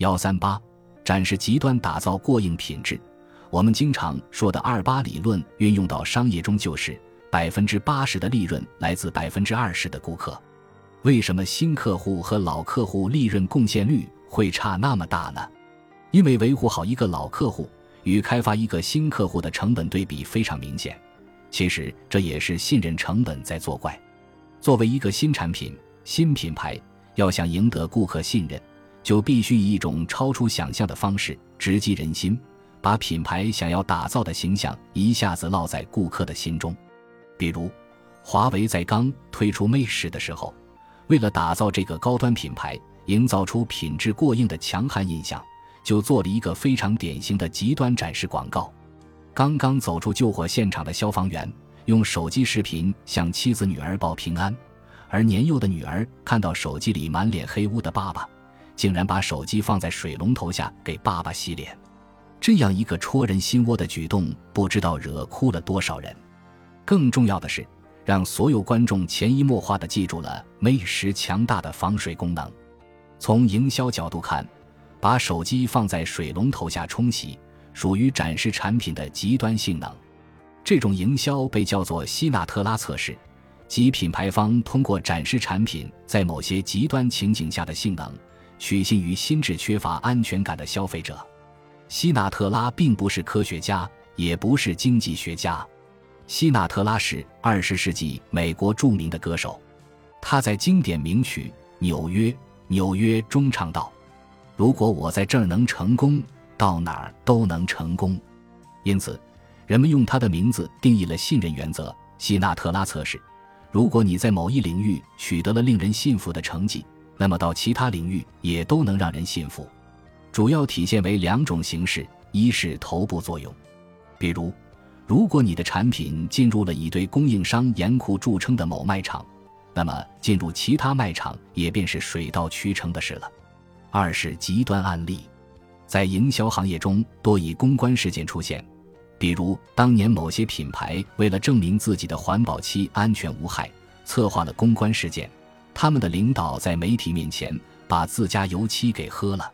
幺三八，展示极端打造过硬品质。我们经常说的二八理论运用到商业中，就是百分之八十的利润来自百分之二十的顾客。为什么新客户和老客户利润贡献率会差那么大呢？因为维护好一个老客户与开发一个新客户的成本对比非常明显。其实这也是信任成本在作怪。作为一个新产品、新品牌，要想赢得顾客信任，就必须以一种超出想象的方式直击人心。把品牌想要打造的形象一下子烙在顾客的心中，比如，华为在刚推出 Mate 十的时候，为了打造这个高端品牌，营造出品质过硬的强悍印象，就做了一个非常典型的极端展示广告。刚刚走出救火现场的消防员用手机视频向妻子女儿报平安，而年幼的女儿看到手机里满脸黑污的爸爸，竟然把手机放在水龙头下给爸爸洗脸。这样一个戳人心窝的举动，不知道惹哭了多少人。更重要的是，让所有观众潜移默化地记住了 Mate 十强大的防水功能。从营销角度看，把手机放在水龙头下冲洗，属于展示产品的极端性能。这种营销被叫做希纳特拉测试，即品牌方通过展示产品在某些极端情景下的性能，取信于心智缺乏安全感的消费者。希纳特拉并不是科学家，也不是经济学家。希纳特拉是二十世纪美国著名的歌手，他在经典名曲《纽约纽约》中唱道：“如果我在这儿能成功，到哪儿都能成功。”因此，人们用他的名字定义了信任原则——希纳特拉测试。如果你在某一领域取得了令人信服的成绩，那么到其他领域也都能让人信服。主要体现为两种形式：一是头部作用，比如，如果你的产品进入了以对供应商严酷著称的某卖场，那么进入其他卖场也便是水到渠成的事了；二是极端案例，在营销行业中多以公关事件出现，比如当年某些品牌为了证明自己的环保漆安全无害，策划了公关事件，他们的领导在媒体面前把自家油漆给喝了。